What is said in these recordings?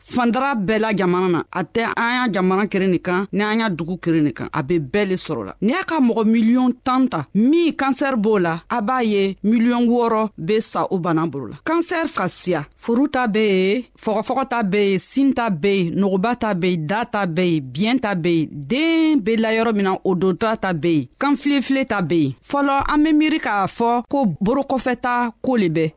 fandara bɛɛ la jamana na a tɛ an y'a jamana kere nin kan ni an y'a dugu kere nin kan a be bɛɛ le sɔrɔ la n'i y'a ka mɔgɔ miliyɔn tan ta min kansɛri b'o la a b'a ye miliyɔn wɔɔrɔ be sa o bana bolo la kansɛri ka siya furu ta be ye fɔgɔfɔgɔ ta be ye sin ta be ye nogoba ta be ye da ta be ye biyɛn ta be ye den be la yɔrɔ min na o dotɔra ta be ye kanfilefile ta be ye fɔlɔ an be miiri k'a fɔ ko borokɔfɛta koo le bɛ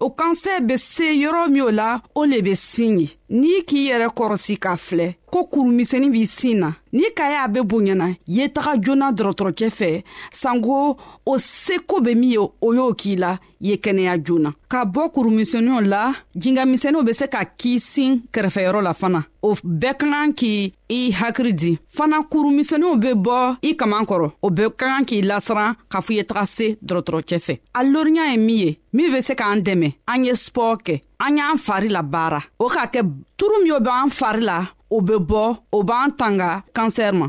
o kansɛ bɛ se yɔrɔ min o la o le bɛ sin ye n'i k'i yɛrɛ kɔrɔsi ka filɛ ko kurumisɛnnin b'i sin na n'i ka y'a bɛ bonyana ye taga joona dɔgɔtɔrɔcɛ fɛ sanko o seko bɛ min ye o y'o k'i la ye kɛnɛya joona ka bɔ kurumisɛnninw la jingamisɛnninw bɛ se ka k'i sin kɛrɛfɛyɔrɔ la fana o bɛɛ ka kan k' i hakili di fana kurumisɛnninw be bɔ i kaman kɔrɔ o bɛɛ ka kan k'i lasiran k'a fɔ i ye taga se dɔrɔtɔrɔcɛ fɛ a loriya ye min ye min be se k'an dɛmɛ an ye spɔɔ kɛ an y'an fari la baara o k'a kɛ turu min o b'an fari la o be bɔ o b'an tanga kansɛr ma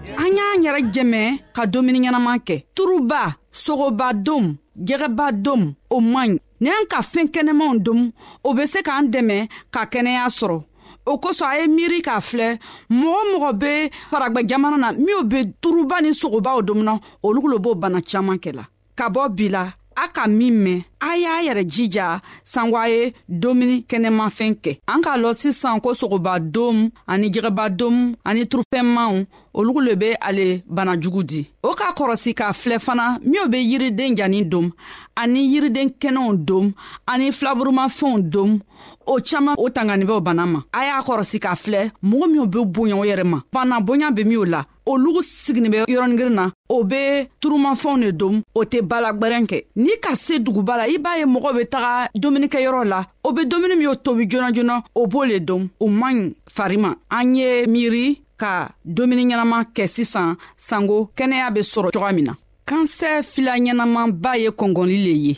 an y'an yɛrɛ jɛmɛ ka dumuni ɲɛnaman kɛ turuba sogoba dom jɛgɛba dom o man ɲi ni an ka fɛn kɛnɛmanw dom o bɛ se k'an dɛmɛ ka kɛnɛya sɔrɔ o kosɔn a ye miiri k'a filɛ mɔgɔ mɔgɔ bɛ faragba jamana na minw bɛ turuba ni sogobaw domina olu lo b'o bana caman kɛ la ka bɔ bi la a ka min mɛn a y'a yɛrɛ jija sanwa ye domuni kɛnɛmafɛn kɛ an k'a lɔ sisan ko sogoba dom ani jɛgɛba dom ani turufɛnmanw olu le be ale bana jugu di o k'a kɔrɔsi k'a filɛ fana minw be yiriden jani dom ani yiriden kɛnɛw dom ani filaburumafɛnw dom o caaman o tanganibɛw bana ma a y'a kɔrɔsi k'a filɛ mɔgɔ minw be bonya o yɛrɛ ma bana bonya be minw la olugu siginin bɛ yɔrɔningirin na o bɛ turumafɛnw de dom o tɛ balagwɛrɛn kɛ n'i ka se duguba la i b'a ye mɔgɔ bɛ taga dumunikɛyɔrɔ la o bɛ dumuni min y'o tobi joona joona o b'o le dom o man ɲi fari ma an ye miiri ka dumuni ɲɛnama kɛ sisan sanko kɛnɛya bɛ sɔrɔ cogoya min na kansɛ fila ɲɛnamanba ye kɔngɔli le ye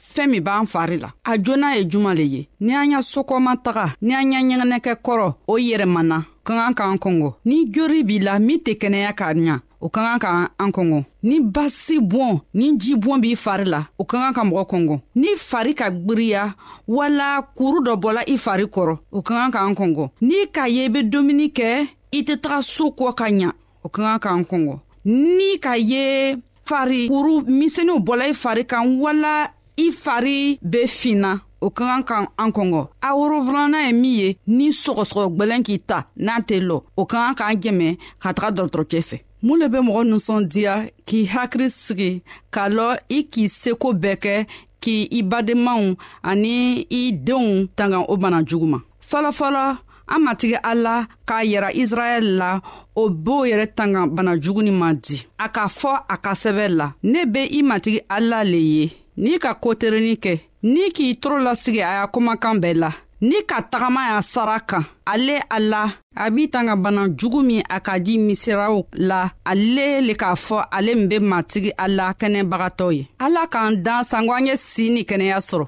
fɛɛn min b'an fari la a joona ye juman le ye ni an y'a sokɔma taga ni an y'a ɲɛgɛnɛkɛ kɔrɔ o yɛrɛmana ka kan k'an kɔngɔ ni jori b'i la min tɛ kɛnɛya k'a ɲa o ka kan ka an kɔngɔ ni basi bɔn ni ji bɔn b'i fari la o ka kan ka mɔgɔ kɔngɔ ni fari ka gbiriya wala kuru dɔ bɔla i fari kɔrɔ o ka kan ka an kɔngɔ n'i k'a ye i be dumuni kɛ i tɛ taga soo kɔ ka ɲa o ka kan k'an kɔngɔ ni ka ye fari kuru misɛnninw bɔla i fari kan wala i fari bɛ finna o ka kan ka an kɔngɔ a worofilana ye min ye ni sɔgɔsɔgɔ gwɛlɛn k'i ta n'a tɛ lɔ o ka kan k'an jɛmɛ ka taga dɔgɔtɔrɔcɛ fɛ mun le bɛ mɔgɔ ninsɔndiya k'i hakili sigi k'a lɔ i k'i seko bɛɛ kɛ k'i i badenmaw ani i denw tanga o bana jugu ma fɔlɔfɔlɔ an matigi ala k'a yira israɛl la o b'o yɛrɛ tanga bana jugu ni ma di a k'a fɔ a ka sɛbɛn la ne be i matigi ala le ye n'i ka koterenni kɛ n'i k'i toro lasigi a y'a kumakan bɛɛ la ni ka tagama y'a sara kan ale a la a b'i tanga bana jugu min a ka di misiraw la ale le k'a fɔ ale min be matigi ala kɛnɛbagatɔ ye ala k'an dan sanko an ye sii ni kɛnɛya sɔrɔ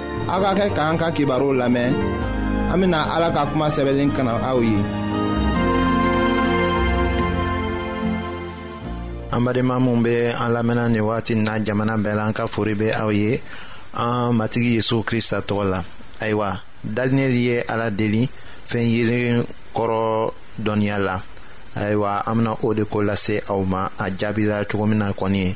aw ka kɛ k'an ka kibaruw lamɛn an bena ala ka kuma sɛbɛnlen kana aw ye an badenma minw be an lamɛnna nin wagati na jamana bɛɛ la an ka fori be aw ye an matigi yezu krista tɔgɔ la ayiwa dalinɛli ye ala deli fɛn yelen kɔrɔ dɔnniya la ayiwa an bena o de ko lase aw ma a jaabila cogo min na kɔni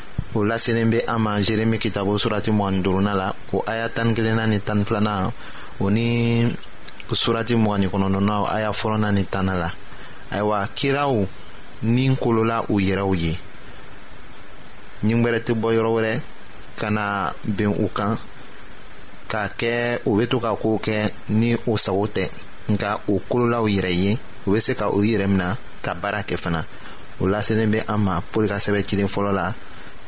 o laselen bɛ an ma jeremi kitabo surati mugan ni duurunan la o aya tan ni kelenna ni tan ni filanan o ni surati mugan ni kɔnɔntɔnnaw aya fɔlɔnan ni tanna la ayiwa kiraw ni kolola u yɛrɛw ye ɲingbɛrɛ tɛ bɔ yɔrɔ wɛrɛ ka na bɛn u kan k'a kɛ u bɛ to ka kow kɛ ni o sago tɛ nka o kololaw yɛrɛ ye u bɛ se ka u yɛrɛ minɛ ka baara kɛ fana o lasenin bɛ an ma pɔli ka sɛbɛn cilen fɔlɔ la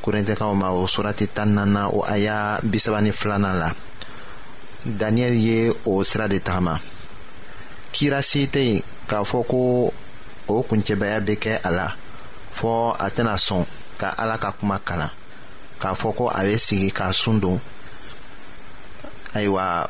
korintɛkaw ma o surati tan nana o a y'a bisaba ni filanan la daniyɛli ye o sira de tagama kira si tɛ yen k'a fɔ ko o kuncɛbaya bɛ kɛ a la fɔ a tɛna sɔn ka ala ka kuma kalan k'a fɔ ko a bɛ sigi k'a sun don ayiwa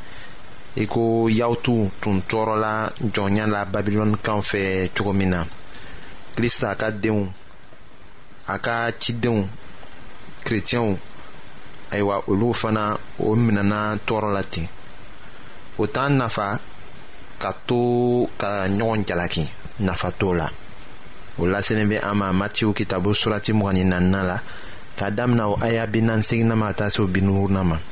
i ko yawutu tun tɔɔrɔla jɔnya la babilɔnikaw fɛ cogo min na krista ka denw a ka cidenw kretiyɛnw ayiwa olu fana o minɛna tɔɔrɔ la ten o t'an nafa ka to ka ɲɔgɔn jalaki nafa t'o la o laselen bɛ an ma matiw kitabu surati mugan ni naaninan la k'a damina o aya bi naani seginna ma ka taa se o bi na ma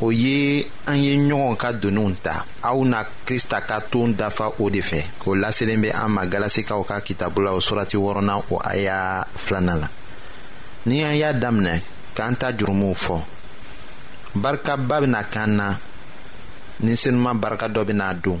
o ye an ye ɲɔgɔn ka doniw ta aw na krista ka ton dafa o de fɛ o laselen bɛ an ma galasikaw ka kitabu la o surati wɔɔrɔnan o a y'a filanan la ni an y'a daminɛ k'an ta jurumuw fɔ barikaba bɛna k'an na ni senuma barika dɔ bɛna don